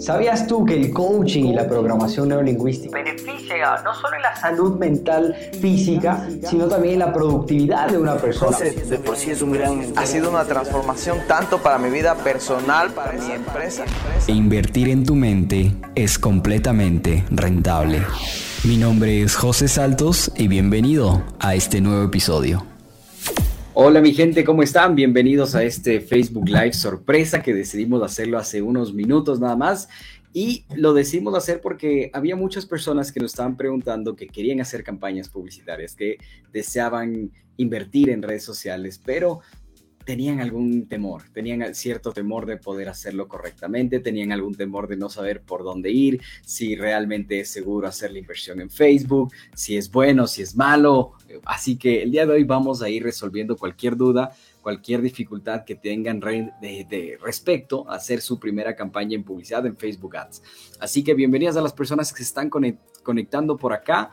¿Sabías tú que el coaching y la programación neurolingüística beneficia no solo en la salud mental física, sino también en la productividad de una persona? De por sí es un gran... Ha sido una transformación tanto para mi vida personal, para mi empresa. Invertir en tu mente es completamente rentable. Mi nombre es José Saltos y bienvenido a este nuevo episodio. Hola mi gente, ¿cómo están? Bienvenidos a este Facebook Live sorpresa que decidimos hacerlo hace unos minutos nada más. Y lo decidimos hacer porque había muchas personas que nos estaban preguntando que querían hacer campañas publicitarias, que deseaban invertir en redes sociales, pero tenían algún temor, tenían cierto temor de poder hacerlo correctamente, tenían algún temor de no saber por dónde ir, si realmente es seguro hacer la inversión en Facebook, si es bueno, si es malo. Así que el día de hoy vamos a ir resolviendo cualquier duda, cualquier dificultad que tengan de, respecto a hacer su primera campaña en publicidad en Facebook Ads. Así que bienvenidas a las personas que se están conectando por acá.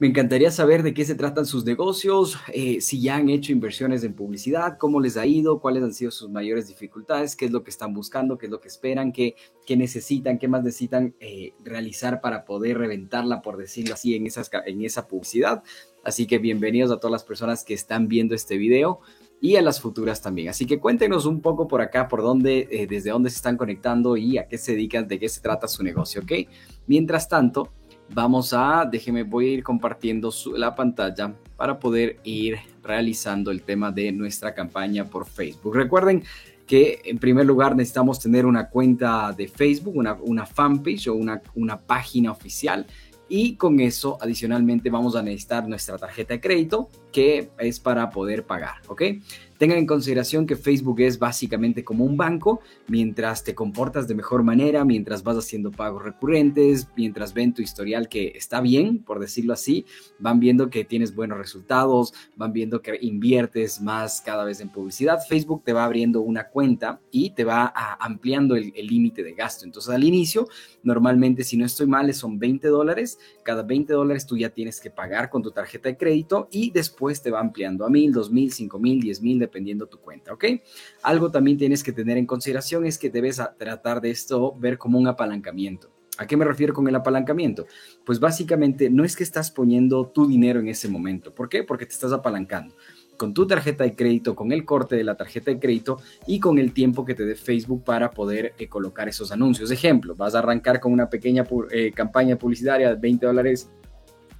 Me encantaría saber de qué se tratan sus negocios, eh, si ya han hecho inversiones en publicidad, cómo les ha ido, cuáles han sido sus mayores dificultades, qué es lo que están buscando, qué es lo que esperan, qué, qué necesitan, qué más necesitan eh, realizar para poder reventarla, por decirlo así, en, esas, en esa publicidad. Así que bienvenidos a todas las personas que están viendo este video y a las futuras también. Así que cuéntenos un poco por acá, por dónde, eh, desde dónde se están conectando y a qué se dedican, de qué se trata su negocio, ¿ok? Mientras tanto, vamos a, déjeme, voy a ir compartiendo la pantalla para poder ir realizando el tema de nuestra campaña por Facebook. Recuerden que en primer lugar necesitamos tener una cuenta de Facebook, una, una fanpage o una, una página oficial. Y con eso, adicionalmente, vamos a necesitar nuestra tarjeta de crédito, que es para poder pagar, ¿ok? Tengan en consideración que Facebook es básicamente como un banco, mientras te comportas de mejor manera, mientras vas haciendo pagos recurrentes, mientras ven tu historial que está bien, por decirlo así, van viendo que tienes buenos resultados, van viendo que inviertes más cada vez en publicidad. Facebook te va abriendo una cuenta y te va ampliando el límite de gasto. Entonces al inicio, normalmente si no estoy mal, son 20 dólares. Cada 20 dólares tú ya tienes que pagar con tu tarjeta de crédito y después te va ampliando a mil, dos mil, cinco mil, diez mil, dependiendo tu cuenta, ¿ok? Algo también tienes que tener en consideración es que debes tratar de esto ver como un apalancamiento. ¿A qué me refiero con el apalancamiento? Pues básicamente no es que estás poniendo tu dinero en ese momento. ¿Por qué? Porque te estás apalancando con tu tarjeta de crédito, con el corte de la tarjeta de crédito y con el tiempo que te dé Facebook para poder eh, colocar esos anuncios. Ejemplo, vas a arrancar con una pequeña eh, campaña publicitaria de 20 dólares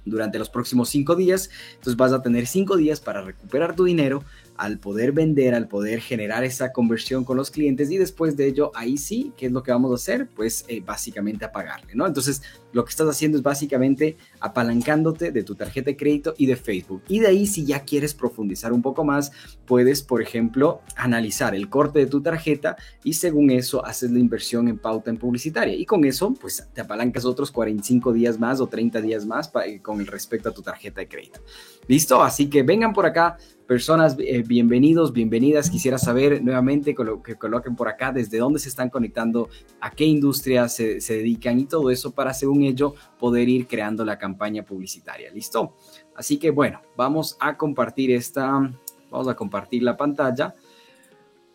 durante los próximos cinco días. Entonces vas a tener cinco días para recuperar tu dinero al poder vender, al poder generar esa conversión con los clientes y después de ello, ahí sí, ¿qué es lo que vamos a hacer? Pues eh, básicamente apagarle, ¿no? Entonces, lo que estás haciendo es básicamente apalancándote de tu tarjeta de crédito y de Facebook. Y de ahí, si ya quieres profundizar un poco más, puedes, por ejemplo, analizar el corte de tu tarjeta y según eso haces la inversión en pauta en publicitaria. Y con eso, pues te apalancas otros 45 días más o 30 días más con el respecto a tu tarjeta de crédito. ¿Listo? Así que vengan por acá, personas, eh, bienvenidos, bienvenidas. Quisiera saber nuevamente que coloquen por acá desde dónde se están conectando, a qué industria se, dedican y todo eso para, según ello, poder ir creando la campaña publicitaria. ¿Listo? Así que bueno, vamos a compartir esta, vamos a compartir la pantalla.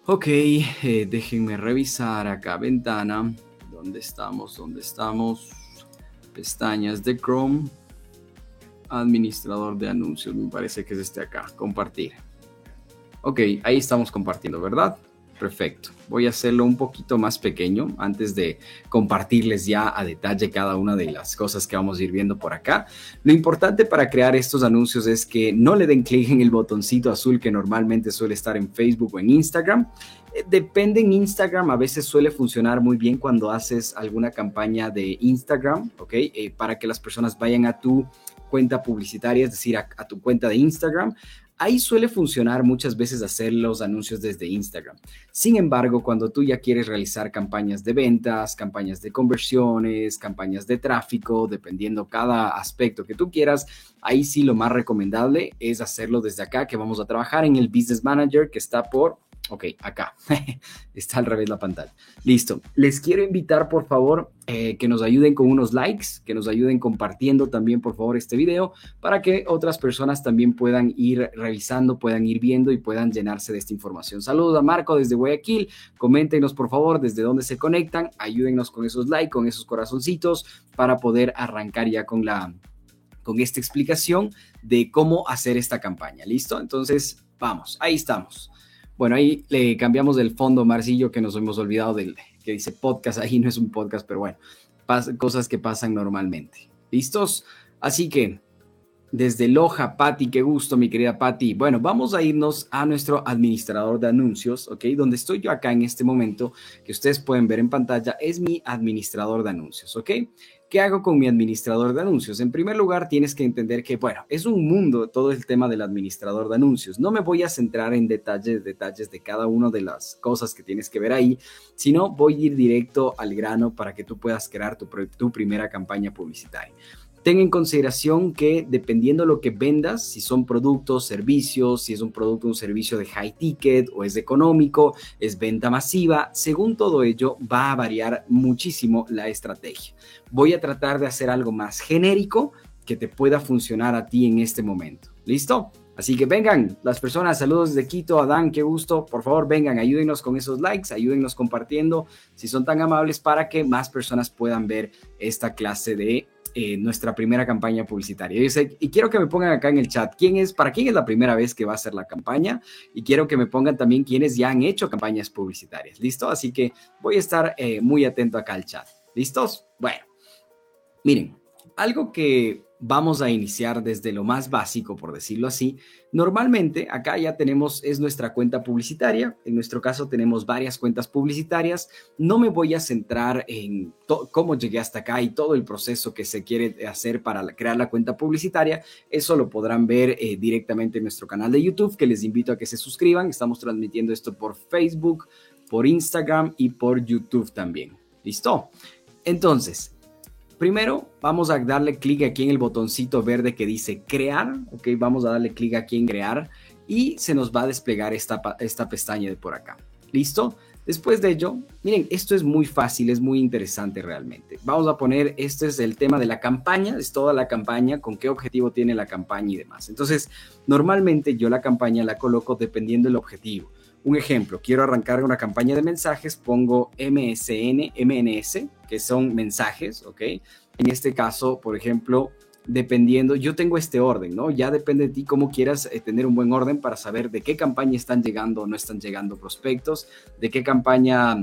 Ok, eh, déjenme revisar acá ventana. ¿Dónde estamos? ¿Dónde estamos? Pestañas de Chrome administrador de anuncios, me parece que es este acá, compartir. Ok, ahí estamos compartiendo, ¿verdad? Perfecto. Voy a hacerlo un poquito más pequeño antes de compartirles ya a detalle cada una de las cosas que vamos a ir viendo por acá. Lo importante para crear estos anuncios es que no le den clic en el botoncito azul que normalmente suele estar en Facebook o en Instagram. Eh, depende en Instagram, a veces suele funcionar muy bien cuando haces alguna campaña de Instagram, ¿ok? Eh, para que las personas vayan a tu cuenta publicitaria, es decir, a, tu cuenta de Instagram, ahí suele funcionar muchas veces hacer los anuncios desde Instagram. Sin embargo, cuando tú ya quieres realizar campañas de ventas, campañas de conversiones, campañas de tráfico, dependiendo cada aspecto que tú quieras, ahí sí lo más recomendable es hacerlo desde acá, que vamos a trabajar en el Business Manager que está por Ok, acá. Está al revés la pantalla. Listo. Les quiero invitar, por favor, eh, que nos ayuden con unos likes, que nos ayuden compartiendo también, por favor, este video, para que otras personas también puedan ir revisando, puedan ir viendo y puedan llenarse de esta información. Saludos a Marco desde Guayaquil. Coméntenos, por favor, desde dónde se conectan. Ayúdennos con esos likes, con esos corazoncitos, para poder arrancar ya con la con esta explicación de cómo hacer esta campaña. ¿Listo? Entonces, vamos, ahí estamos. Bueno, ahí le cambiamos del fondo, Marcillo, que nos hemos olvidado del que dice podcast. Ahí no es un podcast, pero bueno, cosas que pasan normalmente. ¿Listos? Así que, desde Loja, Patti, qué gusto, mi querida Patti. Bueno, vamos a irnos a nuestro administrador de anuncios, ¿ok? Donde estoy yo acá en este momento, que ustedes pueden ver en pantalla, es mi administrador de anuncios, ¿ok? ¿Qué hago con mi administrador de anuncios? En primer lugar, tienes que entender que, bueno, es un mundo todo el tema del administrador de anuncios. No me voy a centrar en detalles, detalles de cada una de las cosas que tienes que ver ahí, sino voy a ir directo al grano para que tú puedas crear tu, tu primera campaña publicitaria. Ten en consideración que dependiendo lo que vendas, si son productos, servicios, si es un producto, un servicio de high ticket o es económico, es venta masiva, según todo ello va a variar muchísimo la estrategia. Voy a tratar de hacer algo más genérico que te pueda funcionar a ti en este momento. ¿Listo? Así que vengan, las personas, saludos de Quito, Adán, qué gusto. Por favor, vengan, ayúdenos con esos likes, ayúdenos compartiendo, si son tan amables, para que más personas puedan ver esta clase de eh, nuestra primera campaña publicitaria. Y, quiero que me pongan acá en el chat quién es, para quién es la primera vez que va a ser la campaña y quiero que me pongan también quiénes ya han hecho campañas publicitarias. ¿Listo? Así que voy a estar eh, muy atento acá al chat. ¿Listos? Bueno, miren, algo que vamos a iniciar desde lo más básico, por decirlo así. Normalmente acá ya tenemos, es nuestra cuenta publicitaria. En nuestro caso tenemos varias cuentas publicitarias. No me voy a centrar en cómo llegué hasta acá y todo el proceso que se quiere hacer para crear la cuenta publicitaria. Eso lo podrán ver eh, directamente en nuestro canal de YouTube, que les invito a que se suscriban. Estamos transmitiendo esto por Facebook, por Instagram y por YouTube también. ¿Listo? Entonces, Primero, vamos a darle clic aquí en el botoncito verde que dice crear, ok, vamos a darle clic aquí en crear y se nos va a desplegar esta, esta pestaña de por acá. ¿Listo? Después de ello, miren, esto es muy fácil, es muy interesante realmente. Vamos a poner, este es el tema de la campaña, es toda la campaña, con qué objetivo tiene la campaña y demás. Entonces, normalmente yo la campaña la coloco dependiendo del objetivo. Un ejemplo, quiero arrancar una campaña de mensajes, pongo MSN, MNS, que son mensajes, ¿ok? En este caso, por ejemplo, dependiendo, yo tengo este orden, ¿no? Ya depende de ti cómo quieras eh, tener un buen orden para saber de qué campaña están llegando o no están llegando prospectos, de qué campaña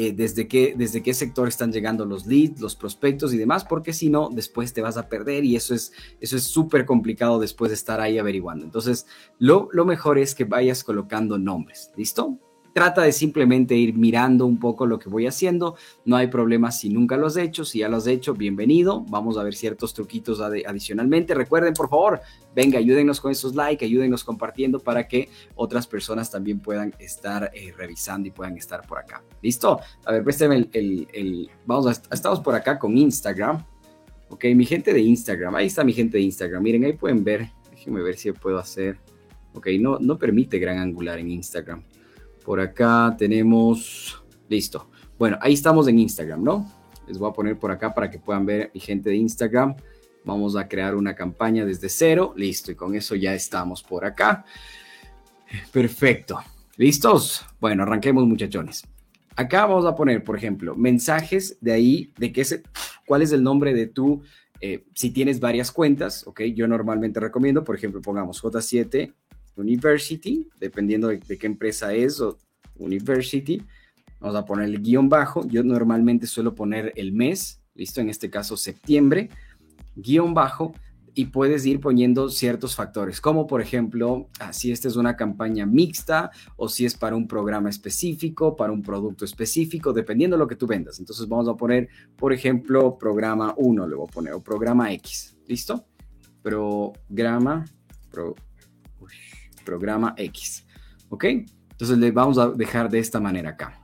eh, desde, qué, desde qué sector están llegando los leads, los prospectos y demás, porque si no, después te vas a perder y eso es eso es súper complicado después de estar ahí averiguando. Entonces, lo, lo mejor es que vayas colocando nombres, ¿listo? Trata de simplemente ir mirando un poco lo que voy haciendo. No hay problema si nunca lo has hecho. Si ya lo has hecho, bienvenido. Vamos a ver ciertos truquitos adicionalmente. Recuerden, por favor, venga, ayúdenos con esos likes, ayúdenos compartiendo para que otras personas también puedan estar eh, revisando y puedan estar por acá. ¿Listo? A ver, préstame el, el, Vamos, a, estamos por acá con Instagram. Ok, mi gente de Instagram. Ahí está mi gente de Instagram. Miren, ahí pueden ver. Déjenme ver si puedo hacer. Ok, no, no permite gran angular en Instagram. Por acá tenemos, listo. Bueno, ahí estamos en Instagram, ¿no? Les voy a poner por acá para que puedan ver mi gente de Instagram. Vamos a crear una campaña desde cero. Listo, y con eso ya estamos por acá. Perfecto. ¿Listos? Bueno, arranquemos muchachones. Acá vamos a poner, por ejemplo, mensajes de ahí, de qué se, cuál es el nombre de tu, eh, si tienes varias cuentas, ¿ok? Yo normalmente recomiendo, por ejemplo, pongamos J7 University, dependiendo de, qué empresa es o University. Vamos a poner el guion bajo. Yo normalmente suelo poner el mes, listo, en este caso septiembre, guion bajo, y puedes ir poniendo ciertos factores, como por ejemplo, ah, si esta es una campaña mixta o si es para un programa específico, para un producto específico, dependiendo de lo que tú vendas. Entonces vamos a poner, por ejemplo, programa 1, le voy a poner, o programa X, ¿listo? Programa, pro, programa X. ¿Ok? Entonces le vamos a dejar de esta manera acá.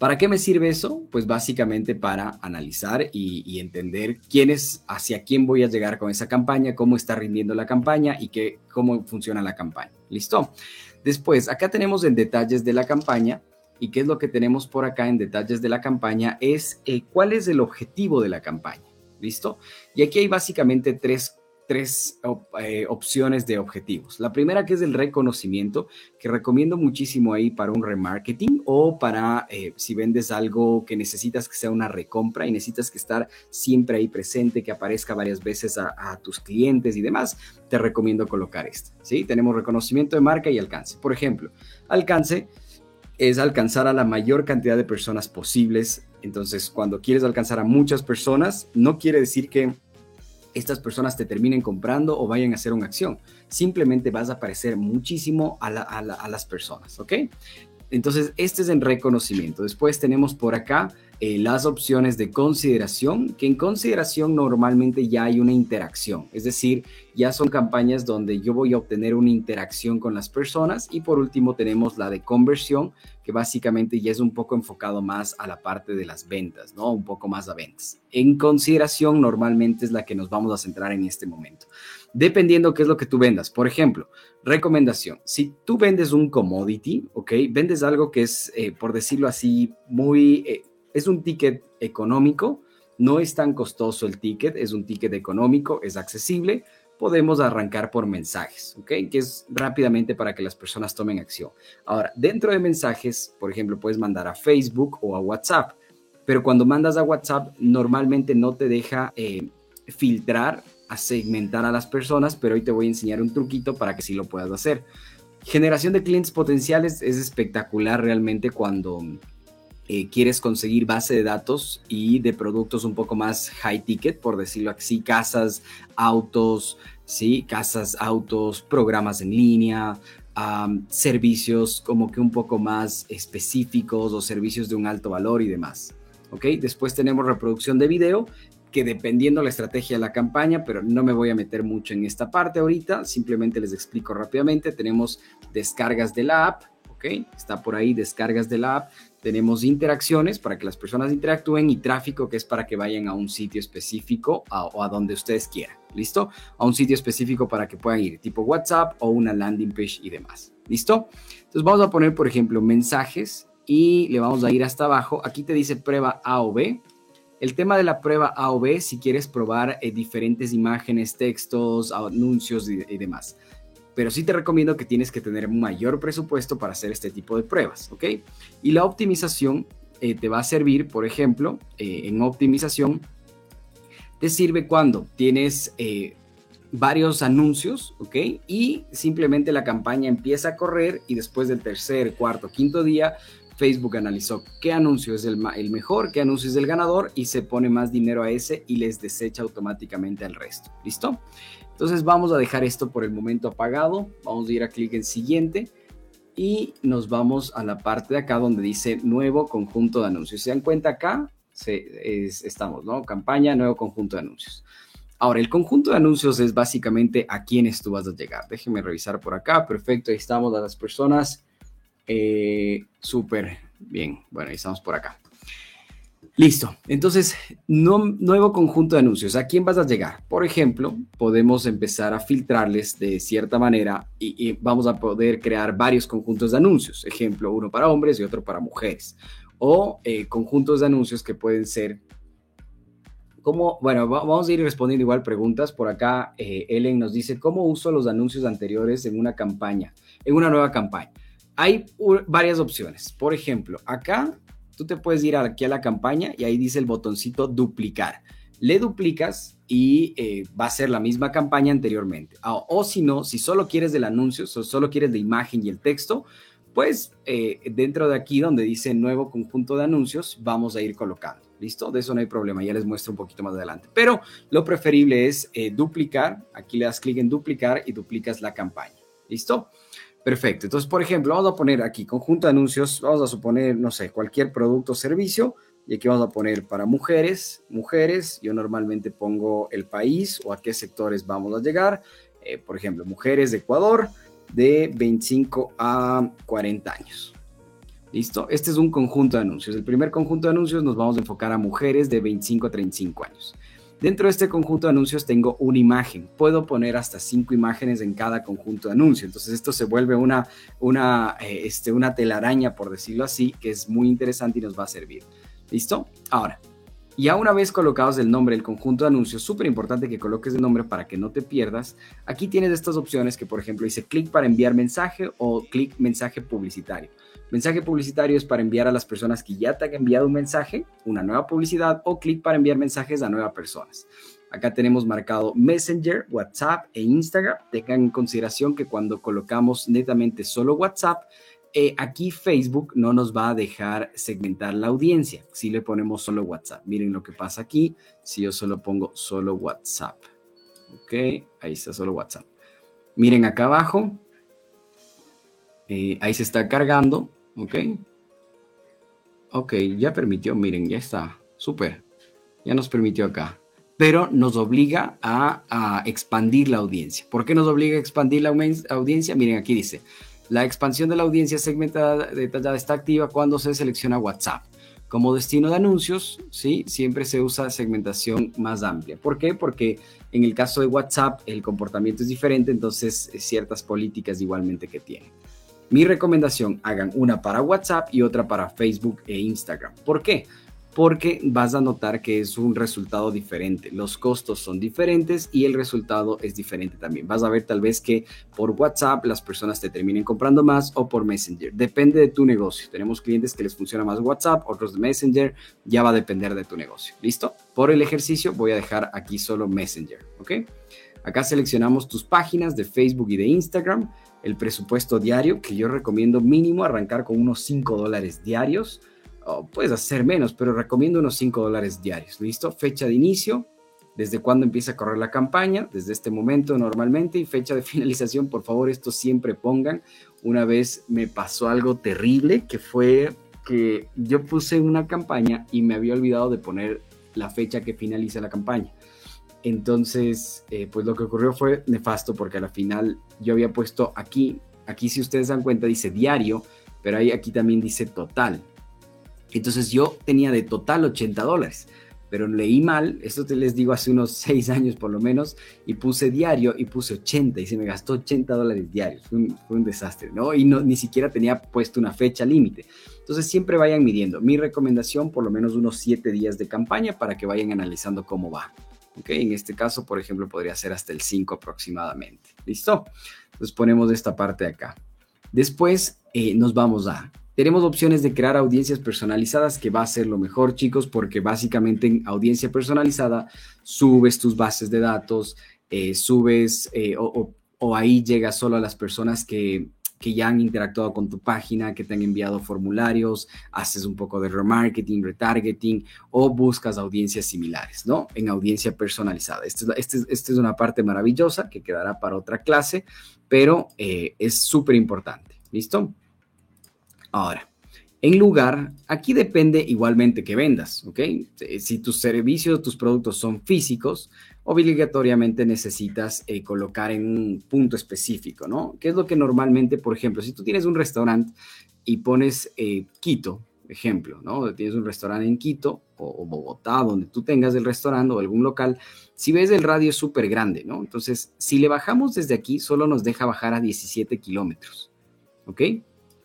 ¿Para qué me sirve eso? Pues básicamente para analizar y, entender quién es, hacia quién voy a llegar con esa campaña, cómo está rindiendo la campaña y qué, cómo funciona la campaña. ¿Listo? Después, acá tenemos en detalles de la campaña. ¿Y qué es lo que tenemos por acá en detalles de la campaña? Es eh, cuál es el objetivo de la campaña. ¿Listo? Y aquí hay básicamente tres tres eh, opciones de objetivos. La primera que es el reconocimiento, que recomiendo muchísimo ahí para un remarketing o para eh, si vendes algo que necesitas que sea una recompra y necesitas que estar siempre ahí presente, que aparezca varias veces a, tus clientes y demás, te recomiendo colocar esto. ¿sí? Tenemos reconocimiento de marca y alcance. Por ejemplo, alcance es alcanzar a la mayor cantidad de personas posibles. Entonces, cuando quieres alcanzar a muchas personas, no quiere decir que estas personas te terminen comprando o vayan a hacer una acción. Simplemente vas a aparecer muchísimo a, las personas, ¿ok? Entonces, este es en reconocimiento. Después tenemos por acá eh, las opciones de consideración, que en consideración normalmente ya hay una interacción, es decir, ya son campañas donde yo voy a obtener una interacción con las personas y por último tenemos la de conversión, que básicamente ya es un poco enfocado más a la parte de las ventas, ¿no? Un poco más a ventas. En consideración normalmente es la que nos vamos a centrar en este momento dependiendo qué es lo que tú vendas. Por ejemplo, recomendación, si tú vendes un commodity, ¿ok? Vendes algo que es, eh, por decirlo así, muy, eh, es un ticket económico, no es tan costoso el ticket, es un ticket económico, es accesible, podemos arrancar por mensajes, ¿ok? Que es rápidamente para que las personas tomen acción. Ahora, dentro de mensajes, por ejemplo, puedes mandar a Facebook o a WhatsApp, pero cuando mandas a WhatsApp, normalmente no te deja eh, filtrar, a segmentar a las personas, pero hoy te voy a enseñar un truquito para que sí lo puedas hacer. Generación de clientes potenciales es espectacular realmente cuando eh, quieres conseguir base de datos y de productos un poco más high ticket, por decirlo así, casas, autos, ¿sí? Casas, autos, programas en línea, servicios como que un poco más específicos o servicios de un alto valor y demás. ¿Ok? Después tenemos reproducción de video, que dependiendo la estrategia de la campaña, pero no me voy a meter mucho en esta parte ahorita, simplemente les explico rápidamente. Tenemos descargas de la app, ¿ok? Está por ahí descargas de la app tenemos interacciones para que las personas interactúen y tráfico que es para que vayan a un sitio específico o a donde ustedes quieran. ¿Listo? A un sitio específico para que puedan ir, tipo WhatsApp o una landing page y demás. ¿Listo? Entonces vamos a poner, por ejemplo, mensajes y le vamos a ir hasta abajo. Aquí te dice prueba A o B. El tema de la prueba A o B, si quieres probar eh, diferentes imágenes, textos, anuncios y demás pero sí te recomiendo que tienes que tener mayor presupuesto para hacer este tipo de pruebas, ¿ok? Y la optimización eh, te va a servir, por ejemplo, eh, en optimización, te sirve cuando tienes eh, varios anuncios, ¿ok? Y simplemente la campaña empieza a correr y después del tercer, cuarto, quinto día, Facebook analizó qué anuncio es el, el mejor, qué anuncio es el ganador y se pone más dinero a ese y les desecha automáticamente al resto. ¿Listo? Entonces vamos a dejar esto por el momento apagado. Vamos a ir a clic en siguiente y nos vamos a la parte de acá donde dice nuevo conjunto de anuncios. ¿Se dan cuenta acá? estamos, ¿no? Campaña, nuevo conjunto de anuncios. Ahora, el conjunto de anuncios es básicamente a quienes tú vas a llegar. Déjenme revisar por acá. Perfecto, ahí estamos a las personas. Eh, Súper bien. Bueno, ahí estamos por acá. Listo. Entonces, nuevo conjunto de anuncios. ¿A quién vas a llegar? Por ejemplo, podemos empezar a filtrarles de cierta manera y, vamos a poder crear varios conjuntos de anuncios. Ejemplo, uno para hombres y otro para mujeres. O eh, conjuntos de anuncios que pueden ser como, bueno, vamos a ir respondiendo igual preguntas. Por acá, eh, Ellen nos dice, ¿cómo uso los anuncios anteriores en una campaña, en una nueva campaña? Hay varias opciones. Por ejemplo, acá tú te puedes ir aquí a la campaña y ahí dice el botoncito duplicar. Le duplicas y eh, va a ser la misma campaña anteriormente. Ah, o si no, si solo quieres del anuncio, o solo quieres la imagen y el texto, pues eh, dentro de aquí donde dice nuevo conjunto de anuncios, vamos a ir colocando. ¿Listo? De eso no hay problema, ya les muestro un poquito más adelante. Pero lo preferible es eh, duplicar. Aquí le das clic en duplicar y duplicas la campaña. ¿Listo? Perfecto. Entonces, por ejemplo, vamos a poner aquí conjunto de anuncios, vamos a suponer, no sé, cualquier producto o servicio, y aquí vamos a poner para mujeres, mujeres, yo normalmente pongo el país o a qué sectores vamos a llegar. Eh, por ejemplo, mujeres de Ecuador de 25 a 40 años. ¿Listo? Este es un conjunto de anuncios. El primer conjunto de anuncios nos vamos a enfocar a mujeres de 25 a 35 años. Dentro de este conjunto de anuncios tengo una imagen. Puedo poner hasta cinco imágenes en cada conjunto de anuncios. Entonces esto se vuelve una, una, eh, este, una telaraña, por decirlo así, que es muy interesante y nos va a servir. ¿Listo? Ahora, ya una vez colocados el nombre del conjunto de anuncios, súper importante que coloques el nombre para que no te pierdas. Aquí tienes estas opciones que, por ejemplo, dice clic para enviar mensaje o clic mensaje publicitario. Mensaje publicitario es para enviar a las personas que ya te han enviado un mensaje, una nueva publicidad o clic para enviar mensajes a nuevas personas. Acá tenemos marcado Messenger, WhatsApp e Instagram. Tengan en consideración que cuando colocamos netamente solo WhatsApp, eh, aquí Facebook no nos va a dejar segmentar la audiencia si le ponemos solo WhatsApp. Miren lo que pasa aquí si yo solo pongo solo WhatsApp. Ok, ahí está solo WhatsApp. Miren acá abajo. Eh, ahí se está cargando. Ok. Ok, ya permitió. Miren, ya está. Súper. Ya nos permitió acá. Pero nos obliga a, expandir la audiencia. ¿Por qué nos obliga a expandir la audiencia? Miren, aquí dice la expansión de la audiencia segmentada detallada está activa cuando se selecciona WhatsApp. Como destino de anuncios, ¿sí? siempre se usa segmentación más amplia. ¿Por qué? Porque en el caso de WhatsApp el comportamiento es diferente, entonces eh, ciertas políticas igualmente que tiene. Mi recomendación, hagan una para WhatsApp y otra para Facebook e Instagram. ¿Por qué? porque vas a notar que es un resultado diferente. Los costos son diferentes y el resultado es diferente también. Vas a ver tal vez que por WhatsApp las personas te terminen comprando más o por Messenger. Depende de tu negocio. Tenemos clientes que les funciona más WhatsApp, otros de Messenger. Ya va a depender de tu negocio. ¿Listo? Por el ejercicio voy a dejar aquí solo Messenger. ¿Ok? Acá seleccionamos tus páginas de Facebook y de Instagram. El presupuesto diario que yo recomiendo mínimo arrancar con unos 5 dólares diarios puedes hacer menos, pero recomiendo unos 5 dólares diarios. ¿Listo? Fecha de inicio, desde cuándo empieza a correr la campaña, desde este momento normalmente, y fecha de finalización, por favor, esto siempre pongan. Una vez me pasó algo terrible, que fue que yo puse una campaña y me había olvidado de poner la fecha que finaliza la campaña. Entonces, eh, pues lo que ocurrió fue nefasto porque a la final yo había puesto aquí, aquí si ustedes dan cuenta dice diario, pero ahí aquí también dice total. Entonces yo tenía de total 80 dólares, pero leí mal, esto te les digo hace unos 6 años por lo menos, y puse diario y puse 80 y se me gastó 80 dólares diarios. Fue un, desastre, ¿no? Y no, ni siquiera tenía puesto una fecha límite. Entonces siempre vayan midiendo. Mi recomendación, por lo menos unos 7 días de campaña para que vayan analizando cómo va. ¿Ok? En este caso, por ejemplo, podría ser hasta el 5 aproximadamente. ¿Listo? Entonces ponemos esta parte acá. Después eh, nos vamos a tenemos opciones de crear audiencias personalizadas que va a ser lo mejor, chicos, porque básicamente en audiencia personalizada subes tus bases de datos, eh, subes eh, o, ahí llegas solo a las personas que, que ya han interactuado con tu página, que te han enviado formularios, haces un poco de remarketing, retargeting o buscas audiencias similares, ¿no? En audiencia personalizada. Esta es una parte maravillosa que quedará para otra clase, pero eh, es súper importante. ¿Listo? Ahora, en lugar, aquí depende igualmente que vendas, ¿ok? Si tus servicios, tus productos son físicos, obligatoriamente necesitas eh, colocar en un punto específico, ¿no? ¿Qué es lo que normalmente, por ejemplo, si tú tienes un restaurante y pones eh, Quito, ejemplo, ¿no? Tienes un restaurante en Quito o, Bogotá, donde tú tengas el restaurante o algún local, si ves el radio es súper grande, ¿no? Entonces, si le bajamos desde aquí, solo nos deja bajar a 17 kilómetros, ¿ok?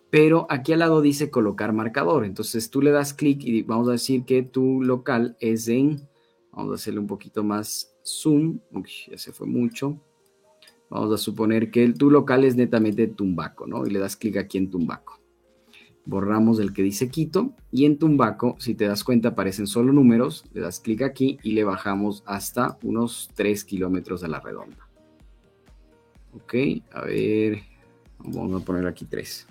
pero aquí al lado dice colocar marcador. Entonces tú le das clic y vamos a decir que tu local es en, vamos a hacerle un poquito más zoom, ya se fue mucho. Vamos a suponer que el, tu local es netamente Tumbaco, ¿no? Y le das clic aquí en Tumbaco. Borramos el que dice Quito y en Tumbaco, si te das cuenta, aparecen solo números. Le das clic aquí y le bajamos hasta unos 3 kilómetros a la redonda. Ok, a ver, vamos a poner aquí 3.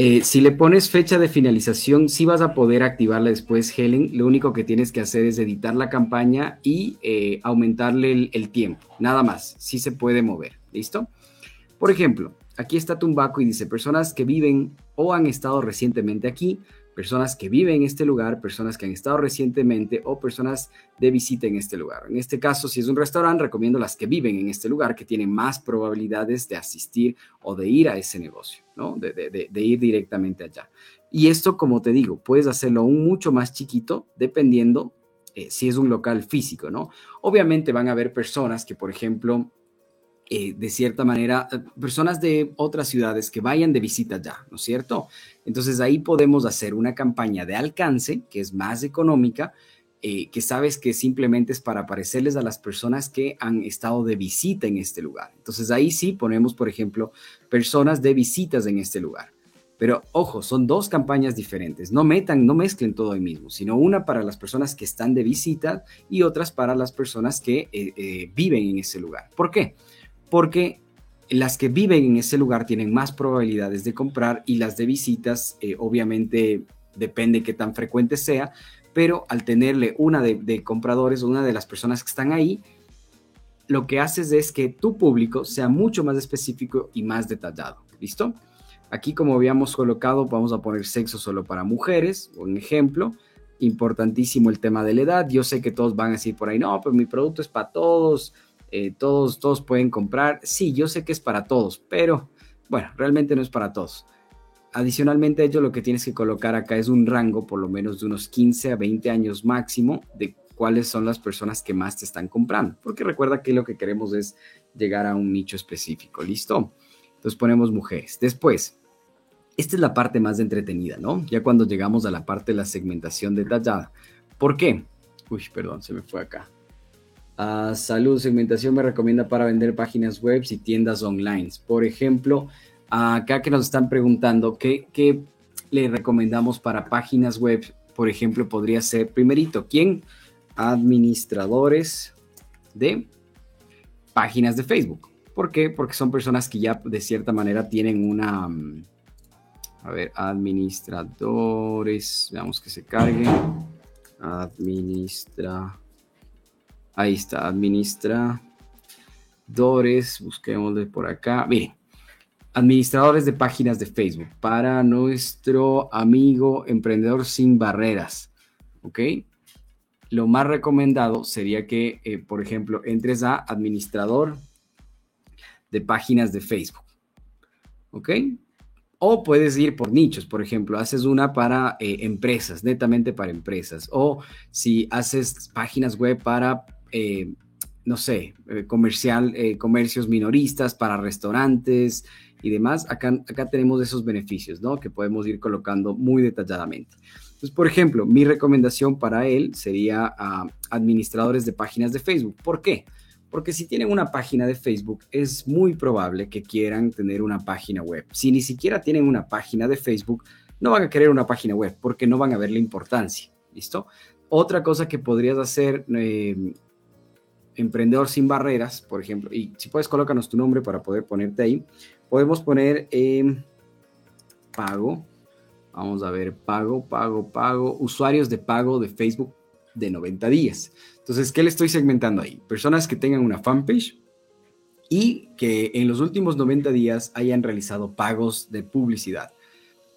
Eh, si le pones fecha de finalización, sí vas a poder activarla después, Helen. Lo único que tienes que hacer es editar la campaña y eh, aumentarle el, tiempo. Nada más, sí se puede mover. ¿Listo? Por ejemplo, aquí está Tumbaco y dice personas que viven o han estado recientemente aquí personas que viven en este lugar, personas que han estado recientemente o personas de visita en este lugar. En este caso, si es un restaurante, recomiendo las que viven en este lugar, que tienen más probabilidades de asistir o de ir a ese negocio, ¿no? De, ir directamente allá. Y esto, como te digo, puedes hacerlo aún mucho más chiquito dependiendo eh, si es un local físico, ¿no? Obviamente van a haber personas que, por ejemplo, eh, de cierta manera, eh, personas de otras ciudades que vayan de visita ya, ¿no es cierto? Entonces ahí podemos hacer una campaña de alcance que es más económica, que sabes que simplemente es para aparecerles a las personas que han estado de visita en este lugar. Entonces ahí sí ponemos, por ejemplo, personas de visitas en este lugar. Pero ojo, son dos campañas diferentes. No metan, no mezclen todo ahí mismo, sino una para las personas que están de visita y otras para las personas que eh, eh, viven en ese lugar. ¿Por qué? Porque las que viven en ese lugar tienen más probabilidades de comprar y las de visitas, eh, obviamente, depende qué tan frecuente sea, pero al tenerle una de, de compradores, una de las personas que están ahí, lo que haces es que tu público sea mucho más específico y más detallado. ¿Listo? Aquí, como habíamos colocado, vamos a poner sexo solo para mujeres, un ejemplo. Importantísimo el tema de la edad. Yo sé que todos van a decir por ahí, no, pero mi producto es para todos, eh, todos, todos pueden comprar. Sí, yo sé que es para todos, pero bueno, realmente no es para todos. Adicionalmente a ello, lo que tienes que colocar acá es un rango por lo menos de unos 15 a 20 años máximo de cuáles son las personas que más te están comprando. Porque recuerda que lo que queremos es llegar a un nicho específico. ¿Listo? Entonces ponemos mujeres. Después, esta es la parte más entretenida, ¿no? Ya cuando llegamos a la parte de la segmentación detallada. ¿Por qué? Uy, perdón, se me fue acá. Ah, salud, segmentación me recomienda para vender páginas web y tiendas online. Por ejemplo, acá que nos están preguntando, ¿qué, ¿qué, le recomendamos para páginas web? Por ejemplo, podría ser, primerito, ¿quién? Administradores de páginas de Facebook. ¿Por qué? Porque son personas que ya de cierta manera tienen una... Mm, a ver, administradores. Veamos que se cargue. Administra. Ahí está, administradores. Busquémosle por acá. Miren, administradores de páginas de Facebook para nuestro amigo emprendedor sin barreras. ¿Ok? Lo más recomendado sería que, eh, por ejemplo, entres a administrador de páginas de Facebook. ¿Ok? O puedes ir por nichos, por ejemplo, haces una para eh, empresas, netamente para empresas. O si haces páginas web para, eh, no sé, eh, comercial, comercios minoristas, para restaurantes y demás, acá, acá tenemos esos beneficios, ¿no? Que podemos ir colocando muy detalladamente. Entonces, por ejemplo, mi recomendación para él sería a ah, administradores de páginas de Facebook. ¿Por qué? Porque si tienen una página de Facebook, es muy probable que quieran tener una página web. Si ni siquiera tienen una página de Facebook, no van a querer una página web porque no van a ver la importancia. ¿Listo? Otra cosa que podrías hacer, em, emprendedor sin barreras, por ejemplo, y si puedes, colócanos tu nombre para poder ponerte ahí. Podemos poner em, pago. Vamos a ver, pago, pago, pago. Usuarios de pago de Facebook de 90 días. Entonces, ¿qué le estoy segmentando ahí? Personas que tengan una fanpage y que en los últimos 90 días hayan realizado pagos de publicidad.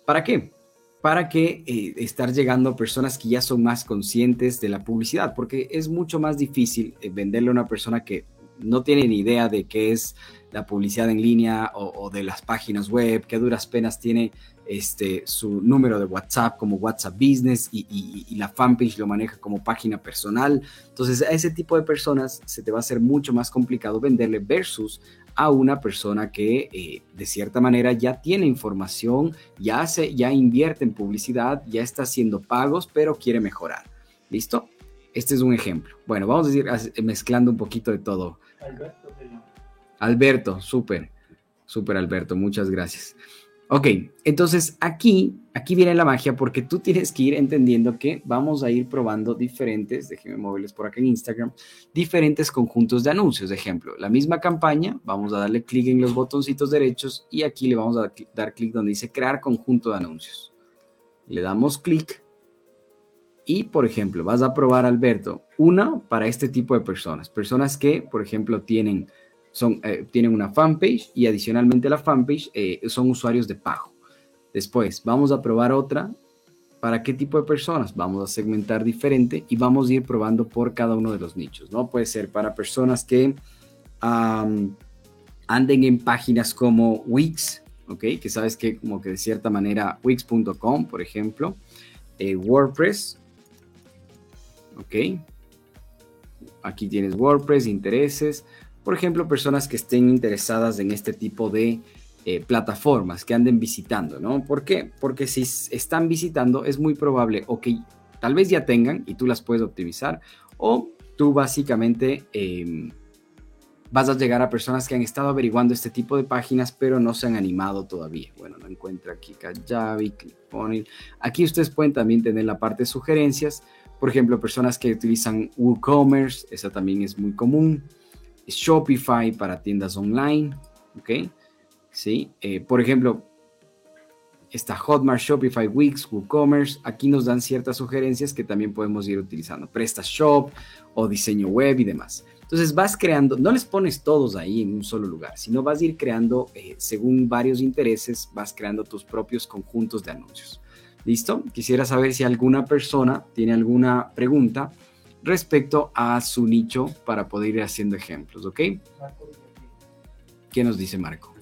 ¿Para qué? Para que eh, estar llegando a personas que ya son más conscientes de la publicidad, porque es mucho más difícil eh, venderle a una persona que no tiene ni idea de qué es la publicidad en línea o, de las páginas web, que a duras penas tiene este, su número de WhatsApp como WhatsApp Business y, la fanpage lo maneja como página personal. Entonces a ese tipo de personas se te va a hacer mucho más complicado venderle versus a una persona que eh, de cierta manera ya tiene información, ya, hace, ya invierte en publicidad, ya está haciendo pagos, pero quiere mejorar. ¿Listo? Este es un ejemplo. Bueno, vamos a decir mezclando un poquito de todo. Alberto, Alberto, súper, súper Alberto, muchas gracias. Ok, entonces aquí, aquí viene la magia porque tú tienes que ir entendiendo que vamos a ir probando diferentes, déjenme moverles por acá en Instagram, diferentes conjuntos de anuncios. De ejemplo, la misma campaña, vamos a darle clic en los botoncitos derechos y aquí le vamos a dar clic donde dice crear conjunto de anuncios. Le damos clic y, por ejemplo, vas a probar, Alberto, una para este tipo de personas. Personas que, por ejemplo, tienen son, eh, tienen una fanpage y adicionalmente la fanpage eh, son usuarios de pago. Después vamos a probar otra. ¿Para qué tipo de personas? Vamos a segmentar diferente y vamos a ir probando por cada uno de los nichos, ¿no? Puede ser para personas que anden en páginas como Wix, ¿ok? Que sabes que como que de cierta manera wix.com, por ejemplo, eh, WordPress, ¿ok? Aquí tienes WordPress, intereses, por ejemplo, personas que estén interesadas en este tipo de eh, plataformas, que anden visitando, ¿no? ¿Por qué? Porque si están visitando es muy probable o que tal vez ya tengan y tú las puedes optimizar o tú básicamente... Em, vas a llegar a personas que han estado averiguando este tipo de páginas, pero no se han animado todavía. Bueno, no encuentra aquí Kajabi, ClickFunnels. Aquí ustedes pueden también tener la parte de sugerencias. Por ejemplo, personas que utilizan WooCommerce, esa también es muy común. Shopify para tiendas online, ¿ok? Sí, eh, por ejemplo, está Hotmart, Shopify, Wix, WooCommerce. Aquí nos dan ciertas sugerencias que también podemos ir utilizando. PrestaShop o diseño web y demás. Entonces vas creando, no les pones todos ahí en un solo lugar, sino vas a ir creando, eh, según varios intereses, vas creando tus propios conjuntos de anuncios. ¿Listo? Quisiera saber si alguna persona tiene alguna pregunta respecto a su nicho para poder ir haciendo ejemplos, ¿ok? ¿Qué nos dice Marco?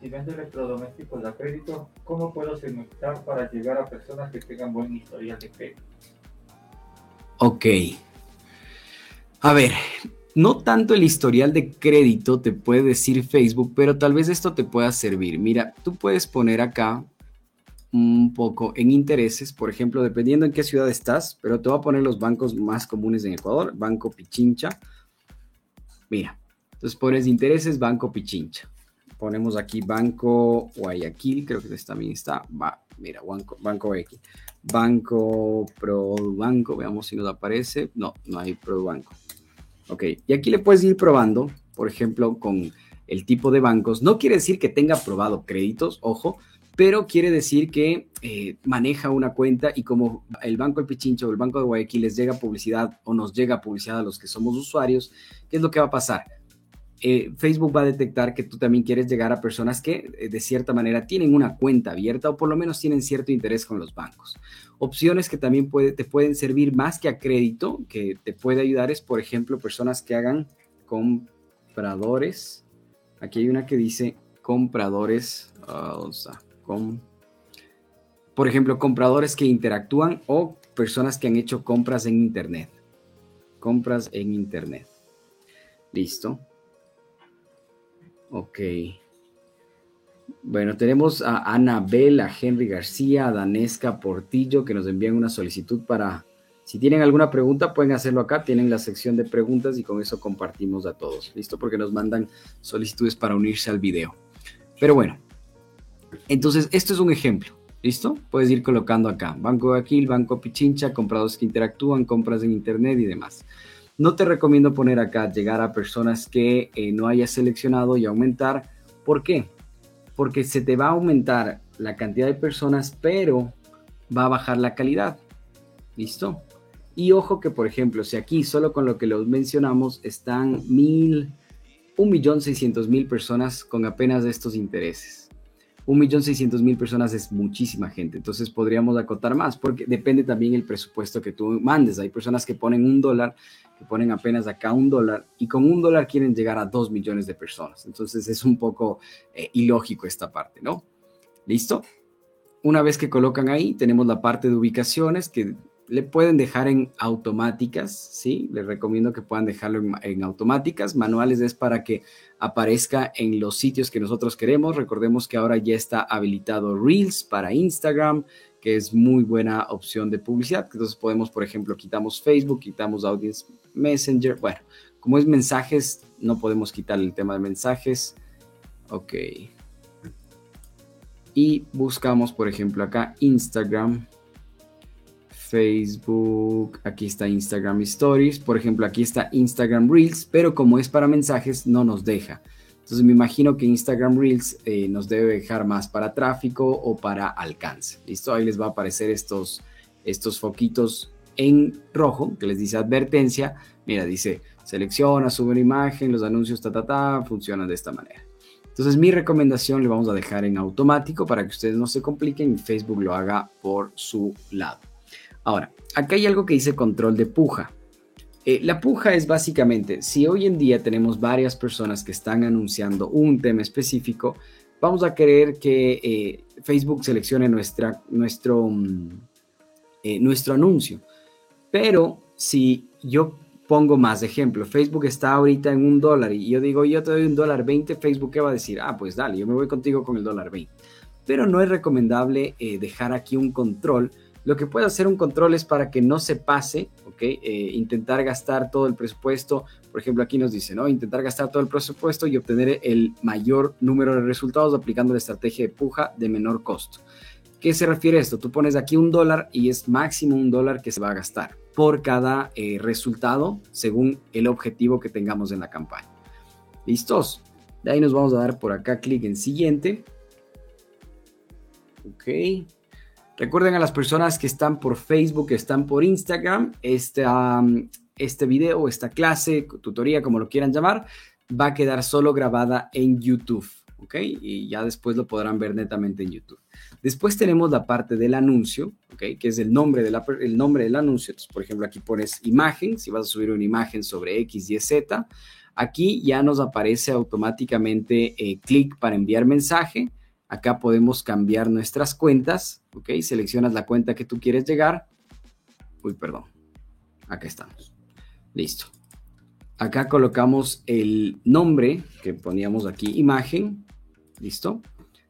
Si vendo electrodomésticos a crédito, ¿cómo puedo segmentar para llegar a personas que tengan buen historial de crédito? Ok. A ver, no tanto el historial de crédito te puede decir Facebook, pero tal vez esto te pueda servir. Mira, tú puedes poner acá un poco en intereses, por ejemplo, dependiendo en qué ciudad estás, pero te voy a poner los bancos más comunes en Ecuador, Banco Pichincha. Mira, entonces pones intereses, Banco Pichincha. Ponemos aquí Banco Guayaquil, creo que también está. Va, mira, Banco, Banco Guayaquil. Banco Pro Banco, veamos si nos aparece. No, no hay Pro Banco. Ok, y aquí le puedes ir probando, por ejemplo, con el tipo de bancos. No quiere decir que tenga probado créditos, ojo, pero quiere decir que eh, maneja una cuenta y como el Banco El Pichincho o el Banco de Guayaquil les llega publicidad o nos llega publicidad a los que somos usuarios, ¿qué es lo que va a pasar? Eh, Facebook va a detectar que tú también quieres llegar a personas que eh, de cierta manera tienen una cuenta abierta o por lo menos tienen cierto interés con los bancos. Opciones que también te pueden servir más que a crédito, que te puede ayudar es, por ejemplo, personas que hagan compradores. Aquí hay una que dice compradores, por ejemplo, compradores que interactúan o personas que han hecho compras en Internet. Compras en Internet. Listo. Ok. Bueno, tenemos a Anabel, a Henry García, Danesca Portillo que nos envían una solicitud para, si tienen alguna pregunta, pueden hacerlo acá, tienen la sección de preguntas y con eso compartimos a todos, ¿listo? Porque nos mandan solicitudes para unirse al video. Pero bueno, entonces esto es un ejemplo, ¿listo? Puedes ir colocando acá, Banco de Aquil, Banco Pichincha, comprados que interactúan, compras en Internet y demás. No te recomiendo poner acá, llegar a personas que eh, no hayas seleccionado y aumentar. ¿Por qué? porque se te va a aumentar la cantidad de personas, pero va a bajar la calidad. ¿Listo? Y ojo que, por ejemplo, si aquí solo con lo que los mencionamos están mil, un millón seiscientos mil personas con apenas estos intereses. Un millón seiscientos mil personas es muchísima gente, entonces podríamos acotar más, porque depende también el presupuesto que tú mandes. Hay personas que ponen un dólar, que ponen apenas acá un dólar, y con un dólar quieren llegar a dos millones de personas. Entonces es un poco eh, ilógico esta parte, ¿no? ¿Listo? Una vez que colocan ahí, tenemos la parte de ubicaciones que le pueden dejar en automáticas, ¿sí? Les recomiendo que puedan dejarlo en, automáticas. Manuales es para que aparezca en los sitios que nosotros queremos. Recordemos que ahora ya está habilitado Reels para Instagram, que es muy buena opción de publicidad. Entonces podemos, por ejemplo, quitamos Facebook, quitamos Audience Messenger. Bueno, como es mensajes, no podemos quitar el tema de mensajes. Ok. Y buscamos, por ejemplo, acá Instagram. Facebook, aquí está Instagram Stories, por ejemplo, aquí está Instagram Reels, pero como es para mensajes, no nos deja. Entonces me imagino que Instagram Reels eh, nos debe dejar más para tráfico o para alcance. ¿Listo? Ahí les va a aparecer estos, estos foquitos en rojo que les dice advertencia. Mira, dice selecciona, sube una imagen, los anuncios, ta, ta, ta, funcionan de esta manera. Entonces mi recomendación le vamos a dejar en automático para que ustedes no se compliquen y Facebook lo haga por su lado. Ahora, acá hay algo que dice control de puja. Eh, la puja es básicamente, si hoy en día tenemos varias personas que están anunciando un tema específico, vamos a querer que eh, Facebook seleccione nuestra, nuestro, mm, eh, nuestro anuncio. Pero si yo pongo más ejemplo, Facebook está ahorita en un dólar y yo digo, yo te doy un dólar 20, Facebook ¿qué va a decir? Ah, pues dale, yo me voy contigo con el dólar 20. Pero no es recomendable dejar aquí un control. Lo que puede hacer un control es para que no se pase, ¿ok? Eh, intentar gastar todo el presupuesto. Por ejemplo, aquí nos dice, ¿no? Intentar gastar todo el presupuesto y obtener el mayor número de resultados aplicando la estrategia de puja de menor costo. ¿Qué se refiere esto? Tú pones aquí un dólar y es máximo un dólar que se va a gastar por cada eh, resultado según el objetivo que tengamos en la campaña. ¿Listos? De ahí nos vamos a dar por acá clic en siguiente. Ok. Recuerden a las personas que están por Facebook, que están por Instagram, este, este video, esta clase, tutoría, como lo quieran llamar, va a quedar solo grabada en YouTube. ¿Ok? Y ya después lo podrán ver netamente en YouTube. Después tenemos la parte del anuncio, ¿ok? que es el nombre, el nombre del anuncio. Entonces, por ejemplo, aquí pones imagen, si vas a subir una imagen sobre X, Y, Z. Aquí ya nos aparece automáticamente eh, clic para enviar mensaje. Acá podemos cambiar nuestras cuentas, ¿ok? Seleccionas la cuenta que tú quieres llegar. Uy, perdón. Acá estamos. Listo. Acá colocamos el nombre que poníamos aquí, imagen. Listo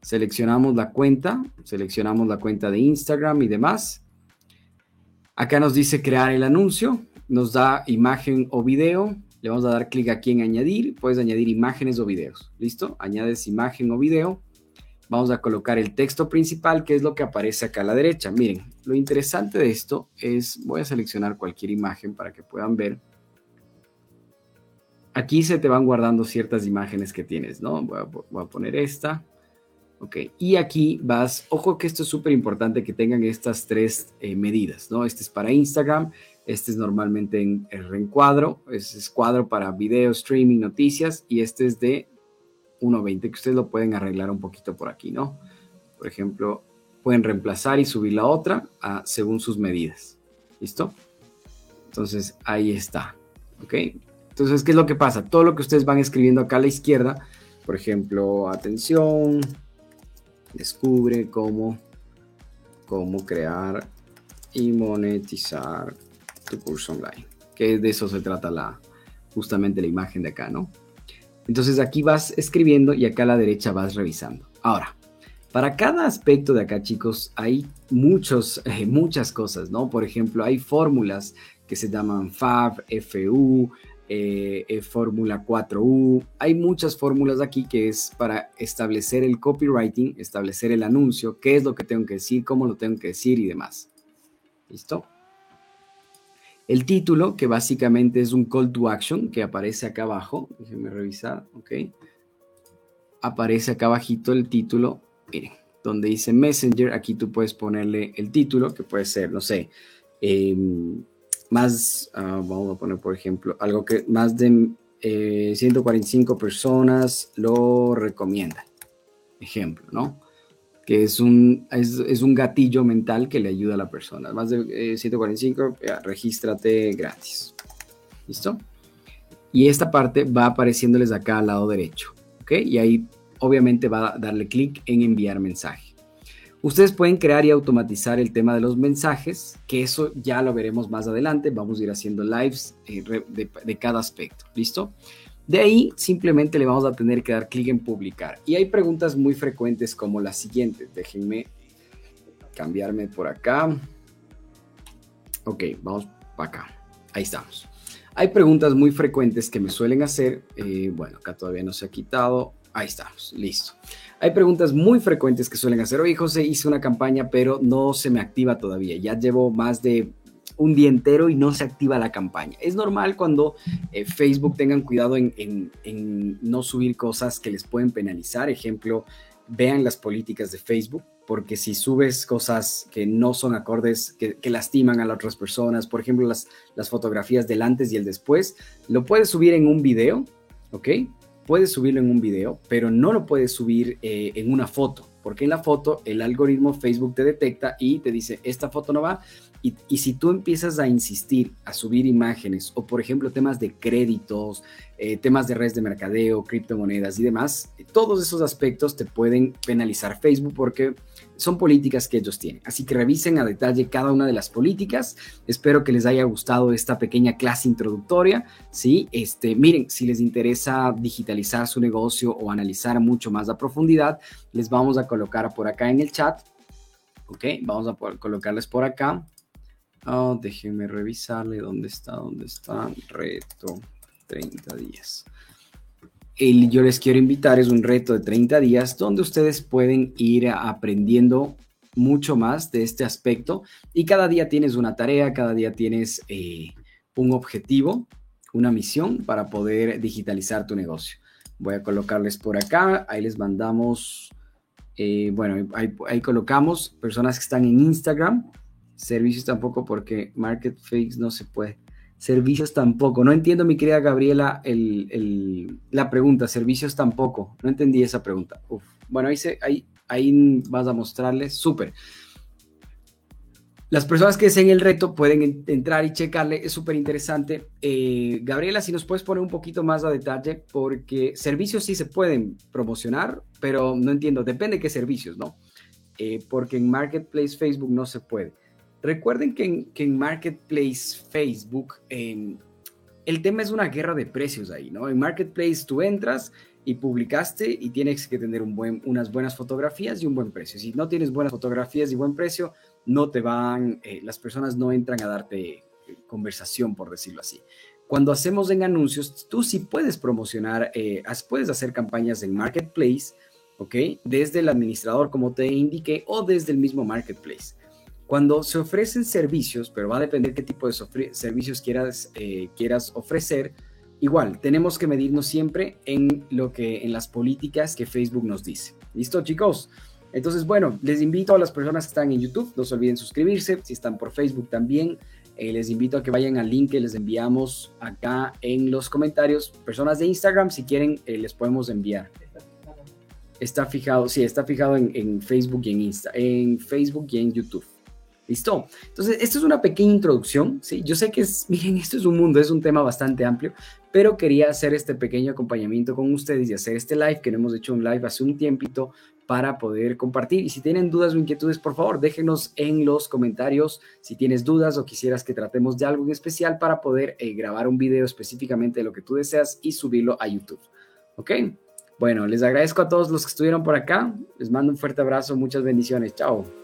seleccionamos la cuenta, seleccionamos la cuenta de Instagram y demás. Acá nos dice crear el anuncio, nos da imagen o video, le vamos a dar clic aquí en añadir, puedes añadir imágenes o videos, ¿listo? Añades imagen o video, vamos a colocar el texto principal, que es lo que aparece acá a la derecha. Miren, lo interesante de esto es, voy a seleccionar cualquier imagen para que puedan ver. Aquí se te van guardando ciertas imágenes que tienes, ¿no? Voy a, poner esta. Ok, y aquí vas, ojo que esto es súper importante que tengan estas tres eh, medidas, ¿no? Este es para Instagram, este es normalmente en el reencuadro, este es cuadro para video, streaming, noticias, y este es de 1.20, que ustedes lo pueden arreglar un poquito por aquí, ¿no? Por ejemplo, pueden reemplazar y subir la otra según sus medidas, ¿listo? Entonces, ahí está, ¿ok? Entonces, ¿qué es lo que pasa? Todo lo que ustedes van escribiendo acá a la izquierda, por ejemplo, atención, descubre cómo, cómo crear y monetizar tu curso online. Que de eso se trata la, justamente la imagen de acá, ¿no? Entonces aquí vas escribiendo y acá a la derecha vas revisando. Ahora, para cada aspecto de acá, chicos, hay muchos, eh, muchas cosas, ¿no? Por ejemplo, hay fórmulas que se llaman FAB, FU, eh, eh, Fórmula 4U. Hay muchas fórmulas aquí que es para establecer el copywriting, establecer el anuncio, qué es lo que tengo que decir, cómo lo tengo que decir y demás. ¿Listo? El título, que básicamente es un call to action que aparece acá abajo. Déjenme revisar, ok. Aparece acá abajito el título. Miren, donde dice Messenger, aquí tú puedes ponerle el título, que puede ser, no sé, eh, más, ah, vamos a poner por ejemplo, algo que más de 145 eh, personas lo recomiendan. Ejemplo, ¿no? Que es un, es, un gatillo mental que le ayuda a la persona. Más de 145, eh, regístrate gratis. ¿Listo? Y esta parte va apareciéndoles acá al lado derecho. ¿Ok? Y ahí obviamente va a darle clic en enviar mensaje. Ustedes pueden crear y automatizar el tema de los mensajes, que eso ya lo veremos más adelante. Vamos a ir haciendo lives eh, de, cada aspecto. ¿Listo? De ahí simplemente le vamos a tener que dar clic en publicar. Y hay preguntas muy frecuentes como la siguiente. Déjenme cambiarme por acá. Ok, vamos para acá. Ahí estamos. Hay preguntas muy frecuentes que me suelen hacer. Eh, bueno, acá todavía no se ha quitado. Ahí estamos, listo. Hay preguntas muy frecuentes que suelen hacer. Oye, José, hice una campaña, pero no se me activa todavía. Ya llevo más de un día entero y no se activa la campaña. Es normal cuando eh, Facebook tengan cuidado en, no subir cosas que les pueden penalizar. Ejemplo, vean las políticas de Facebook, porque si subes cosas que no son acordes, que, lastiman a las otras personas, por ejemplo, las, las fotografías del antes y el después, lo puedes subir en un video, ¿ok? puedes subirlo en un video, pero no lo puedes subir eh, en una foto. porque en la foto el algoritmo Facebook te detecta y te dice, esta foto no va. Y, y, si tú empiezas a insistir a subir imágenes o, por ejemplo, temas de créditos, eh, temas de redes de mercadeo, criptomonedas y demás, todos esos aspectos te pueden penalizar Facebook porque son políticas que ellos tienen. Así que revisen a detalle cada una de las políticas. Espero que les haya gustado esta pequeña clase introductoria. ¿sí? Este, miren, si les interesa digitalizar su negocio o analizar mucho más a profundidad, les vamos a colocar por acá en el chat. Ok, vamos a colocarles por acá. Oh, déjenme revisarle dónde está, dónde está. Reto 30 días el, yo les quiero invitar, es un reto de 30 días donde ustedes pueden ir aprendiendo mucho más de este aspecto y cada día tienes una tarea, cada día tienes eh, un objetivo, una misión para poder digitalizar tu negocio. Voy a colocarles por acá, ahí les mandamos, eh, bueno, ahí, ahí, colocamos personas que están en Instagram, servicios tampoco porque Market Face no se puede servicios tampoco. No entiendo, mi querida Gabriela, el, la pregunta, servicios tampoco. No entendí esa pregunta. Bueno, ahí, ahí, ahí vas a mostrarles. Súper. Las personas que deseen el reto pueden entrar y checarle, es súper interesante. Eh, Gabriela, si nos puedes poner un poquito más a detalle, porque servicios sí se pueden promocionar, pero no entiendo, depende de qué servicios, ¿no? Eh, porque en Marketplace Facebook no se puede. Recuerden que en, Marketplace Facebook em, el tema es una guerra de precios ahí, ¿no? En Marketplace tú entras y publicaste y tienes que tener un buen, unas buenas fotografías y un buen precio. Si no tienes buenas fotografías y buen precio, no te van, eh, las personas no entran a darte eh, conversación, por decirlo así. Cuando hacemos en anuncios, tú sí puedes promocionar, eh, puedes hacer campañas en Marketplace, ¿ok? Desde el administrador, como te indiqué, o desde el mismo Marketplace. Cuando se ofrecen servicios, pero va a depender qué tipo de servicios quieras, eh, quieras ofrecer, igual tenemos que medirnos siempre en lo que en las políticas que Facebook nos dice. ¿Listo, chicos? Entonces, bueno, les invito a las personas que están en YouTube, no se olviden suscribirse, si están por Facebook también, eh, les invito a que vayan al link que les enviamos acá en los comentarios. Personas de Instagram, si quieren, eh, les podemos enviar. Está fijado, sí, está fijado en, en Facebook y en Insta, en Facebook y en YouTube. ¿Listo? Entonces, esto es una pequeña introducción, ¿sí? Yo sé que es, miren, esto es un mundo, es un tema bastante amplio, pero quería hacer este pequeño acompañamiento con ustedes y hacer este live, que no hemos hecho un live hace un tiempito para poder compartir. Y si tienen dudas o inquietudes, por favor, déjenos en los comentarios si tienes dudas o quisieras que tratemos de algo en especial para poder eh, grabar un video específicamente de lo que tú deseas y subirlo a YouTube. ¿Ok? Bueno, les agradezco a todos los que estuvieron por acá. Les mando un fuerte abrazo, muchas bendiciones. Chao.